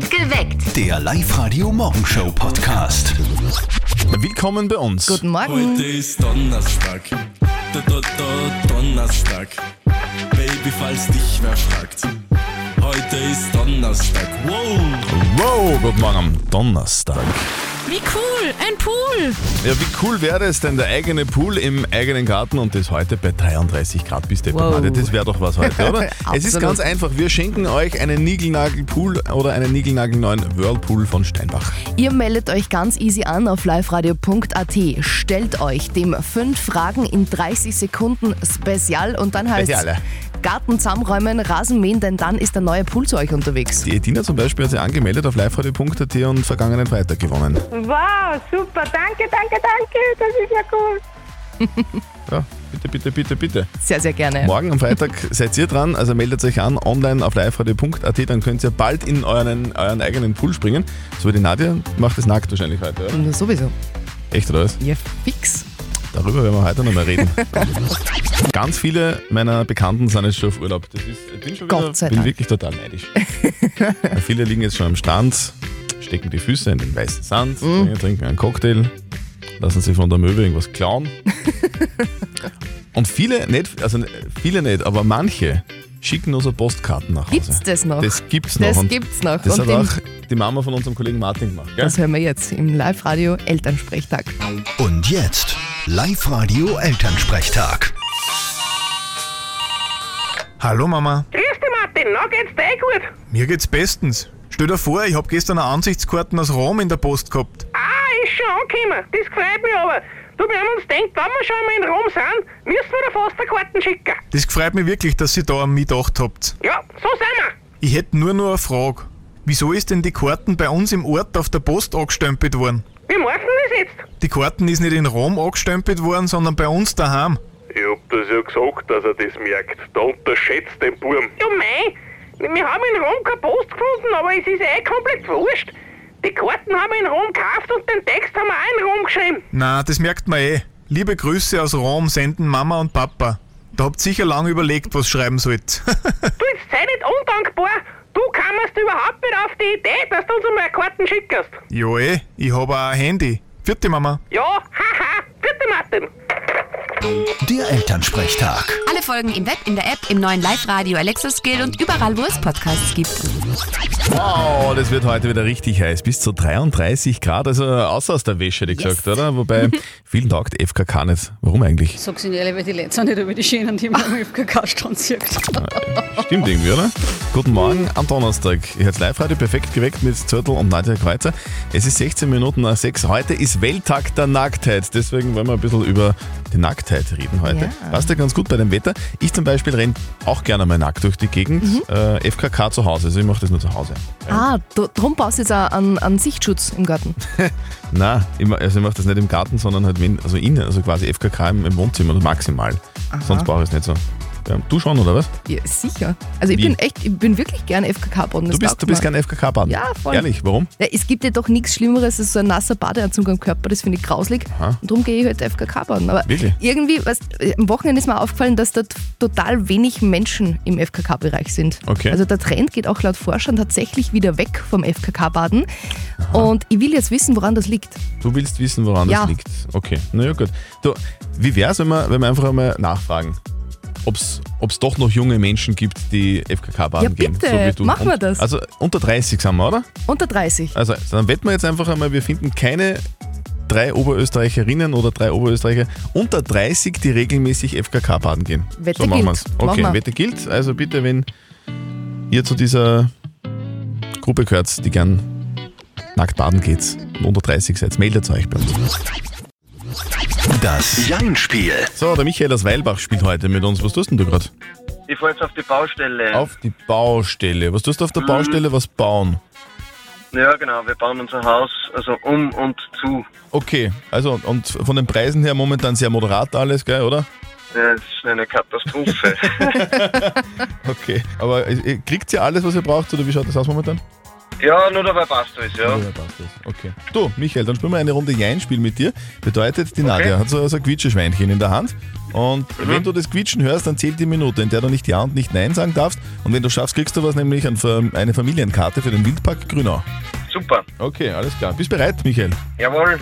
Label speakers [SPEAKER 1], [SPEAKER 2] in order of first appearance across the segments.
[SPEAKER 1] Geweckt.
[SPEAKER 2] Der Live-Radio-Morgenshow-Podcast.
[SPEAKER 3] Willkommen bei uns.
[SPEAKER 4] Guten Morgen.
[SPEAKER 5] Heute ist Donnerstag. Da, da, da, Donnerstag. Baby, falls dich wer fragt. Heute ist Donnerstag. Wow.
[SPEAKER 3] Wow, guten Morgen Donnerstag.
[SPEAKER 4] Wie cool, ein Pool.
[SPEAKER 3] Ja, wie cool wäre es denn, der eigene Pool im eigenen Garten und das heute bei 33 Grad bis der
[SPEAKER 4] Wow.
[SPEAKER 3] Das wäre doch was heute, oder? es ist ganz einfach. Wir schenken euch einen Nigelnagel-Pool oder einen niegelnagelneuen Whirlpool von Steinbach.
[SPEAKER 4] Ihr meldet euch ganz easy an auf liveradio.at. Stellt euch dem 5 Fragen in 30 Sekunden Spezial und dann heißt
[SPEAKER 3] Speziale.
[SPEAKER 4] Garten zusammenräumen, Rasen mähen, denn dann ist der neue Pool zu euch unterwegs.
[SPEAKER 3] Die Edina zum Beispiel hat sich angemeldet auf liveradio.at und vergangenen Freitag gewonnen.
[SPEAKER 6] Wow, super, danke, danke, danke, das ist ja cool.
[SPEAKER 3] Ja, bitte, bitte, bitte, bitte.
[SPEAKER 4] Sehr, sehr gerne.
[SPEAKER 3] Morgen am Freitag seid ihr dran, also meldet euch an online auf liveradio.at, dann könnt ihr bald in euren, euren eigenen Pool springen. So wie die Nadja macht es nackt wahrscheinlich heute, oder?
[SPEAKER 4] Sowieso.
[SPEAKER 3] Echt oder was?
[SPEAKER 4] Ja, fix.
[SPEAKER 3] Darüber werden wir heute noch mal reden. Ganz viele meiner Bekannten sind jetzt schon auf Urlaub. Das ist, ich bin schon wieder,
[SPEAKER 4] Gott sei
[SPEAKER 3] bin
[SPEAKER 4] Dank.
[SPEAKER 3] wirklich total neidisch. Viele liegen jetzt schon am Strand, stecken die Füße in den weißen Sand,
[SPEAKER 4] Mhm.
[SPEAKER 3] trinken einen Cocktail, lassen sich von der Möwe irgendwas klauen. Und viele nicht, also viele nicht, aber manche schicken nur so Postkarten nach Hause.
[SPEAKER 4] Gibt's das noch?
[SPEAKER 3] Das gibt's noch.
[SPEAKER 4] Das
[SPEAKER 3] Und
[SPEAKER 4] gibt's noch.
[SPEAKER 3] Das
[SPEAKER 4] Und
[SPEAKER 3] hat auch die Mama von unserem Kollegen Martin gemacht. Gell?
[SPEAKER 4] Das hören wir jetzt im Live-Radio Elternsprechtag.
[SPEAKER 2] Und jetzt Live-Radio-Elternsprechtag.
[SPEAKER 7] Hallo Mama,
[SPEAKER 6] Grüß dich, Martin, na geht's dir eh gut?
[SPEAKER 7] mir geht's bestens. Stell dir vor, ich hab gestern eine Ansichtskarten aus Rom in der Post gehabt.
[SPEAKER 6] Ah, ist schon angekommen, das gefreut mich aber. Du, wir haben uns gedacht, wenn wir schon einmal in Rom sind, müssen wir da fast eine Karten schicken.
[SPEAKER 7] Das gefreut mich wirklich, dass ihr da an mich gedacht habt.
[SPEAKER 6] Ja, so sind wir.
[SPEAKER 7] Ich hätte nur noch eine Frage. Wieso ist denn die Karten bei uns im Ort auf der Post angestempelt worden?
[SPEAKER 6] Wie machen wir das jetzt?
[SPEAKER 7] Die Karten ist nicht in Rom angestempelt worden, sondern bei uns daheim.
[SPEAKER 8] Ich hab das ja gesagt, dass er das merkt. Da unterschätzt den Burm.
[SPEAKER 6] Ja, mei, wir haben in Rom keine Post gefunden, aber es ist eh komplett wurscht. Die Karten haben wir in Rom gekauft und den Text haben wir auch in Rom geschrieben.
[SPEAKER 7] Na, das merkt man eh. Liebe Grüße aus Rom senden Mama und Papa. Da habt sicher lange überlegt, was schreiben sollt.
[SPEAKER 6] Du, jetzt sei nicht undankbar. Du kamst überhaupt nicht auf die Idee, dass du uns einmal Karten schickst.
[SPEAKER 7] ja eh, ich hab auch ein Handy. Vierte Mama.
[SPEAKER 6] Ja, haha, bitte Martin.
[SPEAKER 2] Der Elternsprechtag.
[SPEAKER 1] Alle Folgen im Web, in der App, im neuen Live-Radio Alexa Skill und überall, wo es Podcasts gibt.
[SPEAKER 3] Wow, das wird heute wieder richtig heiß. Bis zu 33 Grad, also außer aus der Wäsche, hätte ich
[SPEAKER 1] Yes.
[SPEAKER 3] gesagt, oder? Wobei, vielen taugt FKK nicht. Warum eigentlich?
[SPEAKER 9] Sag's Ihnen ehrlich, weil die Leute sind nicht über die Schönen, die man am FKK-Strand sieht.
[SPEAKER 3] Stimmt irgendwie, oder? Guten Morgen am Donnerstag. Ihr hört live-radio perfekt geweckt mit Zürtel und Nadja Kreuzer. Es ist 16 Minuten nach 6. Heute ist Welttag der Nacktheit. Deswegen wollen wir ein bisschen über die Nacktheit reden heute.
[SPEAKER 4] Ja.
[SPEAKER 3] Passt ja ganz gut bei dem Wetter. Ich zum Beispiel renne auch gerne mal nackt durch die Gegend.
[SPEAKER 4] Mhm.
[SPEAKER 3] Äh, FKK zu Hause. Also ich mache das nur zu Hause.
[SPEAKER 4] Ah, drum brauchst du jetzt auch einen, einen Sichtschutz im Garten.
[SPEAKER 3] Nein, also ich mache das nicht im Garten, sondern halt also innen, also quasi FKK im, im Wohnzimmer, maximal. Sonst brauche ich es nicht so. Ja, du schon, oder was?
[SPEAKER 4] Ja, sicher. Also ich
[SPEAKER 3] Wie?
[SPEAKER 4] bin echt, ich bin wirklich gern FKK-Boden.
[SPEAKER 3] Du bist, du bist kein FKK-Baden?
[SPEAKER 4] Ja, voll.
[SPEAKER 3] Ehrlich, warum?
[SPEAKER 4] Ja, es gibt ja doch nichts Schlimmeres als so ein nasser Badeanzug am Körper, das finde ich grauslig.
[SPEAKER 3] Aha.
[SPEAKER 4] Und darum gehe ich halt FKK baden. Aber
[SPEAKER 3] Wirklich?
[SPEAKER 4] irgendwie, weißt, am Wochenende ist mir aufgefallen, dass dort total wenig Menschen im FKK-Bereich sind.
[SPEAKER 3] Okay.
[SPEAKER 4] Also der Trend geht auch laut Forschern tatsächlich wieder weg vom FKK-Baden. Und ich will jetzt wissen, woran das liegt.
[SPEAKER 3] Du willst wissen, woran
[SPEAKER 4] Ja.
[SPEAKER 3] das liegt. Okay, naja gut. Du, wie wäre es, wenn wir, wenn wir einfach einmal nachfragen, ob es doch noch junge Menschen gibt, die FKK baden
[SPEAKER 4] Ja,
[SPEAKER 3] gehen?
[SPEAKER 4] bitte, machen wir das.
[SPEAKER 3] Also unter 30 sind wir, oder?
[SPEAKER 4] Unter 30.
[SPEAKER 3] Also dann wetten wir jetzt einfach einmal, wir finden keine drei Oberösterreicherinnen oder drei Oberösterreicher unter 30, die regelmäßig FKK baden gehen.
[SPEAKER 4] Wette
[SPEAKER 3] so machen
[SPEAKER 4] gilt.
[SPEAKER 3] wir's. Okay,
[SPEAKER 4] wir.
[SPEAKER 3] Wette gilt. Also bitte, wenn ihr zu dieser Gruppe gehört, die gern nackt baden geht und unter 30 seid, meldet euch bei uns.
[SPEAKER 2] Das Jein-Spiel.
[SPEAKER 3] So, der Michael aus Weilbach spielt heute mit uns. Was tust denn du gerade?
[SPEAKER 10] Ich fahr jetzt auf die Baustelle.
[SPEAKER 3] Auf die Baustelle. Was tust du auf der Baustelle? Was bauen?
[SPEAKER 10] Ja, genau. Wir bauen unser Haus also um und zu.
[SPEAKER 3] Okay, also und von den Preisen her momentan sehr moderat alles, gell, oder?
[SPEAKER 10] Ja, das ist eine Katastrophe.
[SPEAKER 3] Okay, aber äh, kriegt ihr alles, was ihr braucht, oder wie schaut das aus momentan?
[SPEAKER 10] Ja, nur dabei passt alles, ja.
[SPEAKER 3] Ja, passt das. Okay. Du, Michael, dann spielen wir eine Runde Jein-Spiel mit dir. Bedeutet, die Nadja hat so, so ein Quietscheschweinchen in der Hand. Und wenn du das Quietschen hörst, dann zählt die Minute, in der du nicht Ja und nicht Nein sagen darfst. Und wenn du schaffst, kriegst du was, nämlich ein, eine Familienkarte für den Wildpark Grünau.
[SPEAKER 10] Super.
[SPEAKER 3] Okay, alles klar. Bist bereit, Michael?
[SPEAKER 10] Jawohl.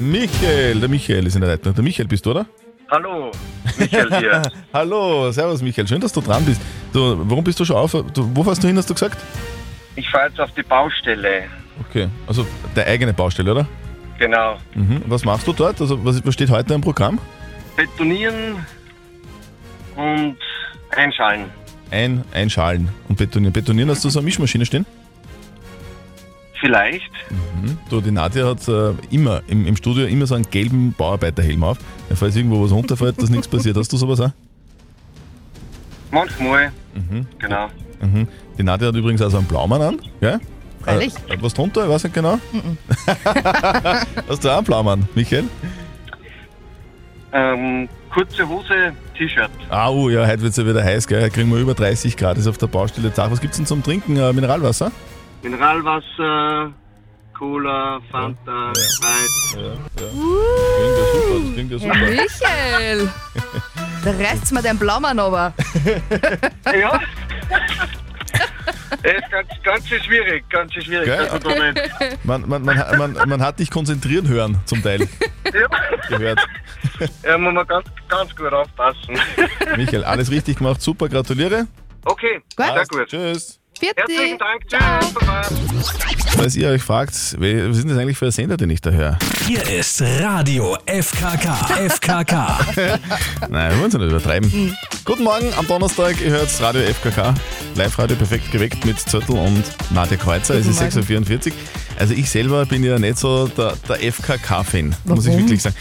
[SPEAKER 3] Michael, der Michael ist in der Leitung. Der Michael bist du, oder?
[SPEAKER 10] Hallo, Michael hier.
[SPEAKER 3] Hallo, servus Michael, schön, dass du dran bist. Du, warum bist du schon auf? Du, wo fährst du hin, hast du gesagt?
[SPEAKER 10] Ich fahre jetzt auf die Baustelle.
[SPEAKER 3] Okay, also deine eigene Baustelle, oder?
[SPEAKER 10] Genau.
[SPEAKER 3] Mhm. Was machst du dort? Also was, was steht heute im Programm?
[SPEAKER 10] Betonieren und einschalen.
[SPEAKER 3] Ein, einschalen und betonieren. Betonieren hast du so eine Mischmaschine stehen?
[SPEAKER 10] Vielleicht.
[SPEAKER 3] Mhm. Du, die Nadja hat äh, immer im, im Studio immer so einen gelben Bauarbeiterhelm auf. Falls irgendwo was runterfällt, dass nichts passiert. Hast du sowas auch?
[SPEAKER 10] Manchmal.
[SPEAKER 3] Mhm.
[SPEAKER 10] Genau.
[SPEAKER 3] Mhm. Die Nadja hat übrigens auch so einen Blaumann an. Gell?
[SPEAKER 4] Freilich.
[SPEAKER 3] Äh, was drunter? Ich weiß nicht genau. Hast du auch einen Blaumann, Michael?
[SPEAKER 10] Ähm, kurze Hose, T-Shirt.
[SPEAKER 3] Ah, oh, ja, heute wird es ja wieder heiß, gell? Heute kriegen wir über 30 Grad, ist auf der Baustelle Tag. Was gibt's denn zum Trinken? Äh, Mineralwasser?
[SPEAKER 10] Mineralwasser, Cola, Fanta, Sprite.
[SPEAKER 3] Das klingt ja super, das klingt ja super.
[SPEAKER 4] Michael! Da reißt's mir dein Blaumann aber.
[SPEAKER 10] Ja. Es ist ganz, ganz schwierig, ganz schwierig.
[SPEAKER 3] Gell? Man, man, man, man, man hat dich konzentrieren hören, zum Teil.
[SPEAKER 10] Ja.
[SPEAKER 3] Gehört.
[SPEAKER 10] Ja, muss man ganz, ganz gut aufpassen.
[SPEAKER 3] Michael, alles richtig gemacht, super, gratuliere.
[SPEAKER 10] Okay, sehr
[SPEAKER 3] Passt.
[SPEAKER 10] gut.
[SPEAKER 3] Tschüss.
[SPEAKER 10] Herzlichen Dank, tschüss, baba.
[SPEAKER 3] Falls ihr euch fragt, was ist denn das eigentlich für ein Sender, den ich da höre?
[SPEAKER 2] Hier ist Radio FKK. FKK.
[SPEAKER 3] Nein, wir wollen es nicht übertreiben. Guten Morgen am Donnerstag, ihr hört Radio FKK. Live-Radio perfekt geweckt mit Zöttl und Nadja Kreuzer. Es ist
[SPEAKER 4] Guten
[SPEAKER 3] 6.44 Uhr. Also ich selber bin ja nicht so der, der FKK-Fan, muss ich wirklich sagen.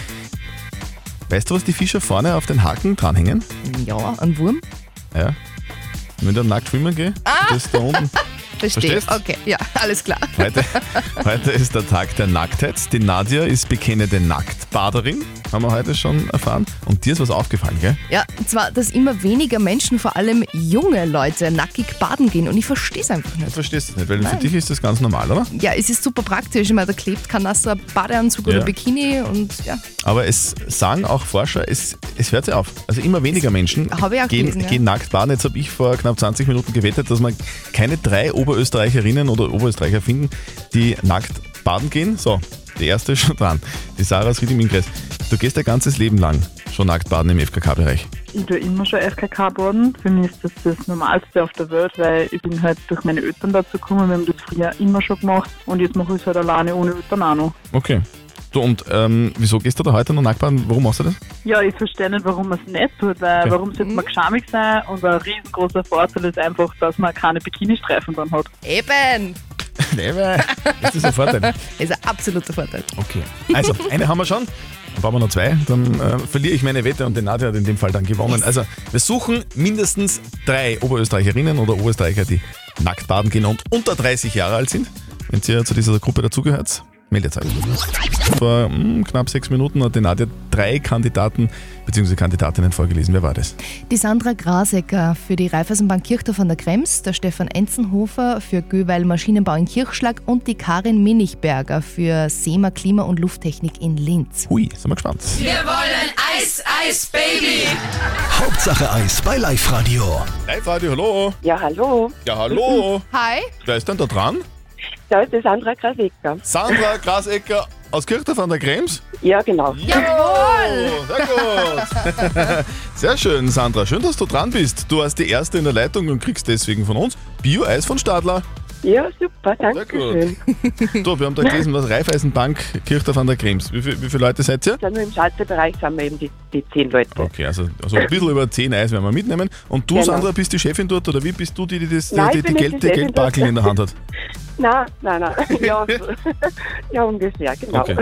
[SPEAKER 3] Weißt du, was die Fischer vorne auf den Haken dranhängen?
[SPEAKER 4] Ja, ein Wurm.
[SPEAKER 3] Ja. Wenn ich dann nackt schwimmen gehe, das ist da unten.
[SPEAKER 4] Verstehe.
[SPEAKER 3] Verstehst?
[SPEAKER 4] Okay, ja, alles klar.
[SPEAKER 3] Heute, heute ist der Tag der Nacktheit. Die Nadja ist bekennende Nacktbaderin, haben wir heute schon erfahren. Und dir ist was aufgefallen, gell?
[SPEAKER 4] Ja, und zwar, dass immer weniger Menschen, vor allem junge Leute, nackig baden gehen. Und ich verstehe es einfach
[SPEAKER 3] Du
[SPEAKER 4] nicht.
[SPEAKER 3] verstehst das nicht, weil für
[SPEAKER 4] Nein.
[SPEAKER 3] dich ist das ganz normal, oder?
[SPEAKER 4] Ja, es ist super praktisch. Ich meine, da klebt kein nasser Badeanzug
[SPEAKER 3] Ja.
[SPEAKER 4] oder Bikini und ja.
[SPEAKER 3] Aber es sagen auch Forscher, es, es hört sich auf. Also immer weniger Menschen
[SPEAKER 4] Habe ich auch
[SPEAKER 3] gehen,
[SPEAKER 4] gelesen, ja.
[SPEAKER 3] gehen nackt baden. Jetzt habe ich vor knapp 20 Minuten gewettet, dass wir keine drei Oberösterreicherinnen oder Oberösterreicher finden, die nackt baden gehen. So, die erste ist schon dran. Die Sarah aus im Ingress. Du gehst dein ganzes Leben lang schon nackt baden im FKK-Bereich.
[SPEAKER 11] Ich tue immer schon FKK baden. Für mich ist das das Normalste auf der Welt, weil ich bin halt durch meine Eltern dazu gekommen. Wir haben das früher immer schon gemacht und jetzt mache ich es halt alleine ohne Eltern auch noch.
[SPEAKER 3] Okay. Du, und ähm, wieso gehst du da heute noch nackt baden? Warum machst du das?
[SPEAKER 11] Ja, ich verstehe nicht, warum man es nicht tut, weil
[SPEAKER 3] Okay.
[SPEAKER 11] warum sollte man geschamig sein? Und ein riesengroßer Vorteil ist einfach, dass man keine Bikini-Streifen dann hat.
[SPEAKER 4] Eben!
[SPEAKER 3] Das ist ein Vorteil.
[SPEAKER 4] Das ist ein absoluter Vorteil.
[SPEAKER 3] Okay. Also, eine haben wir schon. Dann brauchen wir noch zwei. Dann äh, verliere ich meine Wette und die Nadja hat in dem Fall dann gewonnen. Also, wir suchen mindestens drei Oberösterreicherinnen oder Oberösterreicher, die nackt baden gehen und unter 30 Jahre alt sind. Wenn ihr zu dieser Gruppe dazugehört, meldet euch. Vor hm, knapp sechs Minuten hat die Nadja drei Kandidaten bzw. Kandidatinnen vorgelesen. Wer war das?
[SPEAKER 4] Die Sandra Grasecker für die Raiffeisenbank Kirchdorf an der Krems, der Stefan Enzenhofer für Göweil Maschinenbau in Kirchschlag und die Karin Minichberger für SEMA Klima- und Lufttechnik in Linz.
[SPEAKER 3] Hui, sind wir gespannt.
[SPEAKER 12] Wir wollen Eis, Eis, Baby.
[SPEAKER 2] Hauptsache Eis bei Live Radio.
[SPEAKER 3] Live Radio, hallo.
[SPEAKER 13] Ja, hallo.
[SPEAKER 3] Ja, hallo.
[SPEAKER 4] Hi.
[SPEAKER 3] Wer ist denn da dran?
[SPEAKER 13] Da ist die Sandra Krasecker.
[SPEAKER 3] Sandra Grasecker aus Kirchdorf an der Krems?
[SPEAKER 13] Ja, genau.
[SPEAKER 4] Jawohl!
[SPEAKER 3] Sehr gut. Sehr schön, Sandra. Schön, dass du dran bist. Du warst die Erste in der Leitung und kriegst deswegen von uns Bio-Eis von Stadler.
[SPEAKER 13] Ja, super, danke schön.
[SPEAKER 3] So, wir haben da gelesen, was Raiffeisenbank Kirchdorf an der Krems. Wie, viel- wie viele Leute seid ihr?
[SPEAKER 13] Dann nur im Schalterbereich sind wir eben die, die zehn Leute.
[SPEAKER 3] Okay, also, also ein bisschen über 10 Eis werden wir mitnehmen. Und du,
[SPEAKER 13] Genau.
[SPEAKER 3] Sandra, bist die Chefin dort oder wie bist du die, die das,
[SPEAKER 13] Nein,
[SPEAKER 3] die,
[SPEAKER 13] ich
[SPEAKER 3] die,
[SPEAKER 13] bin nicht
[SPEAKER 3] Geld,
[SPEAKER 13] die
[SPEAKER 3] die
[SPEAKER 13] Chefin
[SPEAKER 3] Geldbarkel
[SPEAKER 13] dort.
[SPEAKER 3] in der Hand hat?
[SPEAKER 13] Nein, nein, nein. Ja, so. ja ungefähr, genau.
[SPEAKER 3] Okay.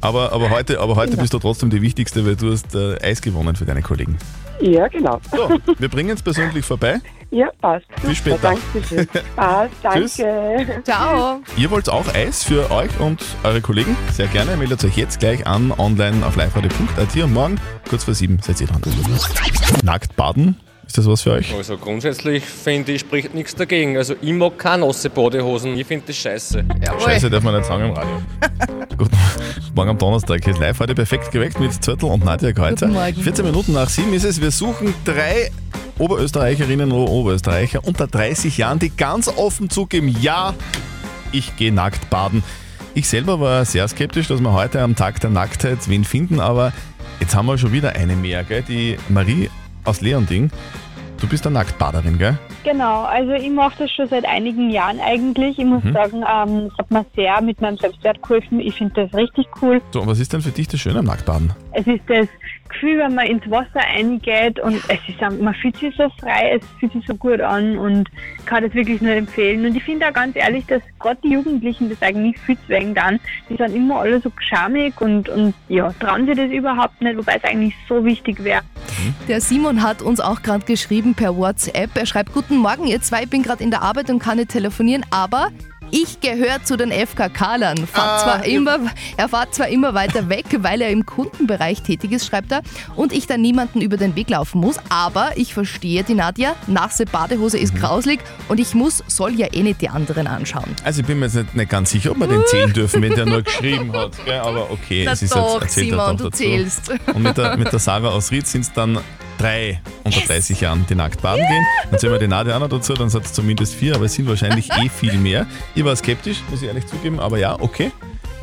[SPEAKER 3] Aber, aber heute, aber heute
[SPEAKER 13] Genau.
[SPEAKER 3] bist du trotzdem die Wichtigste, weil du hast äh, Eis gewonnen für deine Kollegen.
[SPEAKER 13] Ja, genau.
[SPEAKER 3] So, wir bringen es persönlich vorbei.
[SPEAKER 13] Ja, passt.
[SPEAKER 3] Bis später.
[SPEAKER 13] Danke schön. Passt,
[SPEAKER 3] Tschüss.
[SPEAKER 13] danke.
[SPEAKER 4] Ciao.
[SPEAKER 3] Ihr wollt auch Eis für euch und eure Kollegen? Sehr gerne. Meldet euch jetzt gleich an online auf liveradio.at und morgen kurz vor sieben seid ihr dran. Nackt baden Ist das was für euch?
[SPEAKER 14] Also grundsätzlich finde ich, spricht nichts dagegen. Also ich mag keine nasse Badehosen. Ich finde das scheiße.
[SPEAKER 3] Scheiße, darf man nicht sagen im Radio. Guten Morgen am Donnerstag. Ist live heute perfekt geweckt mit Zürtel und Nadja Kreuzer.
[SPEAKER 4] Guten Morgen.
[SPEAKER 3] 14 Minuten nach sieben ist es. Wir suchen drei Oberösterreicherinnen oder Oberösterreicher unter 30 Jahren, die ganz offen zugeben, ja, ich gehe nackt baden. Ich selber war sehr skeptisch, dass wir heute am Tag der Nacktheit wen finden, aber jetzt haben wir schon wieder eine mehr, gell? Die Marie aus Leonding. Du bist eine Nacktbaderin, gell?
[SPEAKER 15] Genau, also ich mache das schon seit einigen Jahren eigentlich. Ich muss
[SPEAKER 3] Mhm.
[SPEAKER 15] sagen, ähm, es hat mir sehr mit meinem Selbstwert geholfen. Ich finde das richtig cool.
[SPEAKER 3] So, und was ist denn für dich das Schöne am Nacktbaden?
[SPEAKER 15] Es ist das Gefühl, wenn man ins Wasser eingeht und es ist, man fühlt sich so frei, es fühlt sich so gut an und kann das wirklich nur empfehlen. Und ich finde auch ganz ehrlich, dass gerade die Jugendlichen das eigentlich viel zu wenig dann. Die sind immer alle so geschamig und, und ja, trauen sich das überhaupt nicht, wobei es eigentlich so wichtig wäre.
[SPEAKER 4] Der Simon hat uns auch gerade geschrieben per WhatsApp. Er schreibt, guten Morgen, ihr zwei, ich bin gerade in der Arbeit und kann nicht telefonieren, aber ich gehöre zu den FKK-Lern. Fahrt zwar immer, er fährt zwar immer weiter weg, weil er im Kundenbereich tätig ist, schreibt er, und ich dann niemanden über den Weg laufen muss. Aber ich verstehe die Nadja, nasse Badehose ist grauslig und ich muss, soll ja eh nicht die anderen anschauen.
[SPEAKER 3] Also ich bin mir jetzt nicht, nicht ganz sicher, ob wir den zählen dürfen, wenn der nur geschrieben hat. Gell? Aber okay,
[SPEAKER 4] Na
[SPEAKER 3] es ist
[SPEAKER 4] doch,
[SPEAKER 3] jetzt erzählt er
[SPEAKER 4] Simon, du
[SPEAKER 3] dazu.
[SPEAKER 4] zählst.
[SPEAKER 3] Und mit der, mit der Sarah aus Ried sind es dann drei unter 30 Jahren, die nackt baden gehen. Dann zählen wir die Nadia auch noch dazu, dann sind es zumindest vier, aber es sind wahrscheinlich eh viel mehr. Ich war skeptisch, muss ich ehrlich zugeben, aber ja, okay.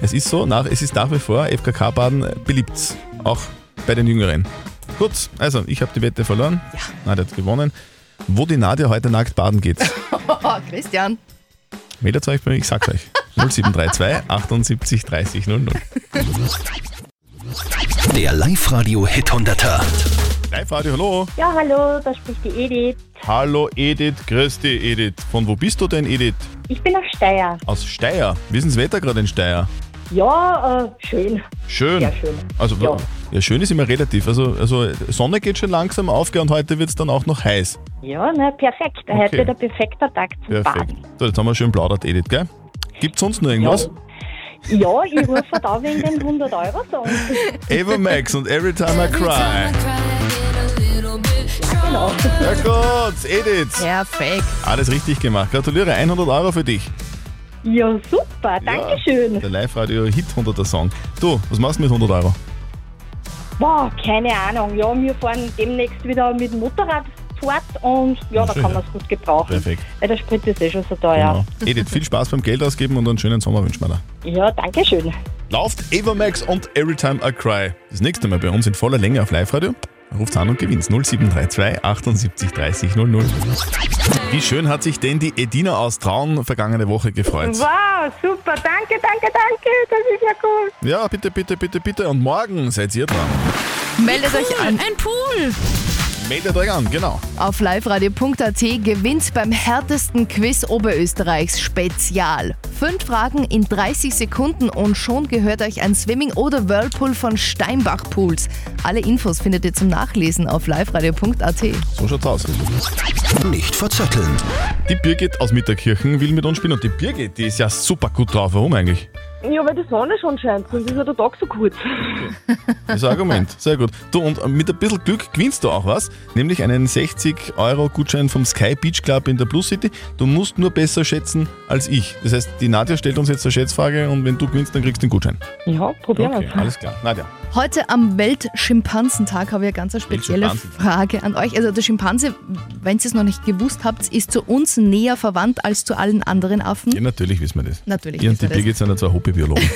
[SPEAKER 3] Es ist so, nach, es ist nach wie vor FKK-Baden beliebt, auch bei den Jüngeren. Gut, also ich habe die Wette verloren, Nadja hat gewonnen. Wo die Nadja heute nackt baden geht,
[SPEAKER 4] Christian.
[SPEAKER 3] meldet euch bei mir, ich sag's euch. 0732 78 30 00.
[SPEAKER 2] Der Live-Radio-Hit 100er.
[SPEAKER 3] Live-Radio, hallo.
[SPEAKER 16] Ja, hallo, da spricht die Edith.
[SPEAKER 3] Hallo Edith, grüß dich Edith. Von wo bist du denn Edith?
[SPEAKER 16] Ich bin aus Steyr.
[SPEAKER 3] Aus Steyr. Wie ist das Wetter gerade in Steyr?
[SPEAKER 16] Ja, äh, schön.
[SPEAKER 3] Schön.
[SPEAKER 16] Sehr schön.
[SPEAKER 3] Also
[SPEAKER 16] Ja.
[SPEAKER 3] ja. schön ist immer relativ. Also, also Sonne geht schon langsam auf gell, und heute wird es dann auch noch heiß.
[SPEAKER 16] Ja, ne, perfekt. Heute
[SPEAKER 3] Okay.
[SPEAKER 16] der perfekte Tag zum
[SPEAKER 3] Perfekt.
[SPEAKER 16] Baden.
[SPEAKER 3] So, jetzt haben wir schön plaudert, Edith, gell? Gibt sonst noch irgendwas?
[SPEAKER 16] Ja, ich rufe da wegen den 100 Euro Song.
[SPEAKER 3] Ava Max und Every Time I Cry.
[SPEAKER 16] Genau.
[SPEAKER 3] Ja gut, Edith.
[SPEAKER 4] Perfekt.
[SPEAKER 3] Alles richtig gemacht. Gratuliere, 100 Euro für dich.
[SPEAKER 16] Ja, super, Dankeschön.
[SPEAKER 3] Der Live-Radio Hit 100er Song. Du, was machst du mit 100 Euro?
[SPEAKER 16] Boah, keine Ahnung. Ja, wir fahren demnächst wieder mit dem Motorrad fort und ja, da
[SPEAKER 3] schön,
[SPEAKER 16] kann
[SPEAKER 3] ja.
[SPEAKER 16] man es gut gebrauchen.
[SPEAKER 3] Perfekt.
[SPEAKER 16] Weil der Sprit ist eh schon so teuer.
[SPEAKER 3] Genau. Edith, viel Spaß beim Geld ausgeben und einen schönen Sommer wünschen wir dir.
[SPEAKER 16] Ja, danke schön.
[SPEAKER 3] Lauft Ava Max und Every Time I Cry. Das nächste Mal bei uns in voller Länge auf Live-Radio. Ruft an und gewinnt 0732 78 30 00. Wie schön hat sich denn die Edina aus Traun vergangene Woche gefreut?
[SPEAKER 16] Wow, super, danke, danke, danke. Das ist ja cool.
[SPEAKER 3] Ja, bitte, bitte, bitte, bitte. Und morgen seid ihr dran.
[SPEAKER 4] Meldet euch an. Ein Pool.
[SPEAKER 3] Meldet euch an, genau.
[SPEAKER 4] Auf liveradio.at gewinnt beim härtesten Quiz Oberösterreichs Spezial. Fünf Fragen in 30 Sekunden und schon gehört euch ein Swimming oder Whirlpool von Steinbach Pools. Alle Infos findet ihr zum Nachlesen auf liveradio.at.
[SPEAKER 3] So schaut's aus.
[SPEAKER 2] Nicht verzetteln.
[SPEAKER 3] Die Birgit aus Mitterkirchen will mit uns spielen und die Birgit, die ist ja super gut drauf. Warum eigentlich?
[SPEAKER 13] Ja, weil die Sonne schon scheint, sonst ist ja der Tag so kurz.
[SPEAKER 3] Das ist ein Argument. Sehr gut. Du, und mit ein bisschen Glück gewinnst du auch was, nämlich einen 60-Euro-Gutschein vom Sky Beach Club in der Plus City. Du musst nur besser schätzen als ich. Das heißt, die Nadja stellt uns jetzt eine Schätzfrage und wenn du gewinnst, dann kriegst du den Gutschein.
[SPEAKER 16] Ja, probieren
[SPEAKER 3] Okay,
[SPEAKER 16] wir
[SPEAKER 3] alles klar. Nadja.
[SPEAKER 4] Heute am Weltschimpanzentag habe ich eine ganz spezielle Frage an euch. Also der Schimpanse, wenn ihr es noch nicht gewusst habt, ist zu uns näher verwandt als zu allen anderen Affen.
[SPEAKER 3] Ja, natürlich wissen wir das.
[SPEAKER 4] Natürlich
[SPEAKER 3] Ihr und die
[SPEAKER 4] wissen wir das.
[SPEAKER 3] Birgit sind ja zwei Hobbybiologen.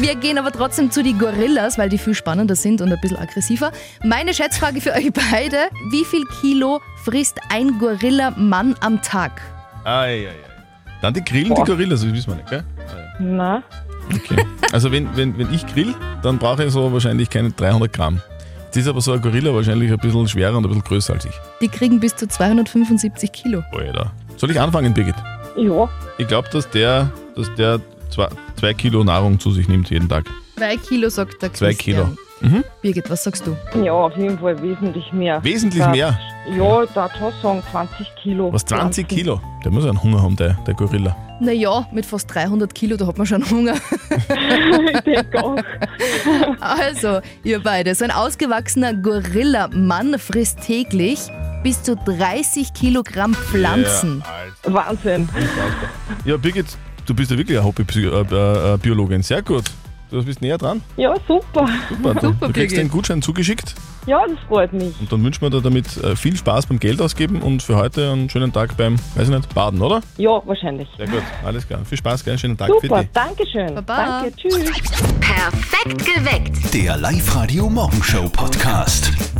[SPEAKER 4] Wir gehen aber trotzdem zu die Gorillas, weil die viel spannender sind und ein bisschen aggressiver. Meine Schätzfrage für euch beide: Wie viel Kilo frisst ein Gorilla-Mann am Tag?
[SPEAKER 3] Ei, ei, ei. Dann die grillen die Gorillas, das wissen wir nicht, gell?
[SPEAKER 16] Na,
[SPEAKER 3] Okay. Also wenn, wenn, wenn ich grill, dann brauche ich so wahrscheinlich keine 300 Gramm. Jetzt ist aber so ein Gorilla wahrscheinlich ein bisschen schwerer und ein bisschen größer als ich.
[SPEAKER 4] Die kriegen bis zu 275 Kilo.
[SPEAKER 3] Alter. Soll ich anfangen, Birgit?
[SPEAKER 16] Ja.
[SPEAKER 3] Ich glaube, dass der, dass der zwei, zwei Kilo Nahrung zu sich nimmt jeden Tag.
[SPEAKER 4] Zwei Kilo, sagt der
[SPEAKER 3] Zwei
[SPEAKER 4] Christian.
[SPEAKER 3] Kilo.
[SPEAKER 4] Birgit, was sagst du?
[SPEAKER 13] Ja, auf jeden Fall wesentlich mehr.
[SPEAKER 3] Wesentlich
[SPEAKER 13] Da-
[SPEAKER 3] mehr?
[SPEAKER 13] Ja, da schon sagen 20 Kilo.
[SPEAKER 3] Was, 20 Kilo? Der muss einen Hunger haben, der, der Gorilla.
[SPEAKER 4] Naja, mit fast 300 Kilo, da hat man schon Hunger.
[SPEAKER 13] ich denke auch.
[SPEAKER 4] Also, ihr beide, so ein ausgewachsener Gorilla-Mann frisst täglich bis zu 30 Kilogramm Pflanzen.
[SPEAKER 13] Wahnsinn.
[SPEAKER 3] Ja, Birgit, du bist ja wirklich eine Hobbybiologin. Sehr gut. Du bist näher dran.
[SPEAKER 13] Ja, super.
[SPEAKER 3] Super, du, du kriegst den Gutschein zugeschickt
[SPEAKER 13] Ja, das freut mich.
[SPEAKER 3] und dann wünschen wir dir damit äh, viel Spaß beim Geld ausgeben und für heute einen schönen Tag beim, weiß ich nicht, Baden, oder?
[SPEAKER 13] Ja, wahrscheinlich.
[SPEAKER 3] Sehr gut, alles klar. Viel Spaß, gell? Schönen Tag für
[SPEAKER 13] Super,
[SPEAKER 3] dich.
[SPEAKER 13] danke schön.
[SPEAKER 4] Baba.
[SPEAKER 13] Danke, tschüss.
[SPEAKER 1] Perfekt geweckt.
[SPEAKER 2] Der Live-Radio Morgenshow Podcast.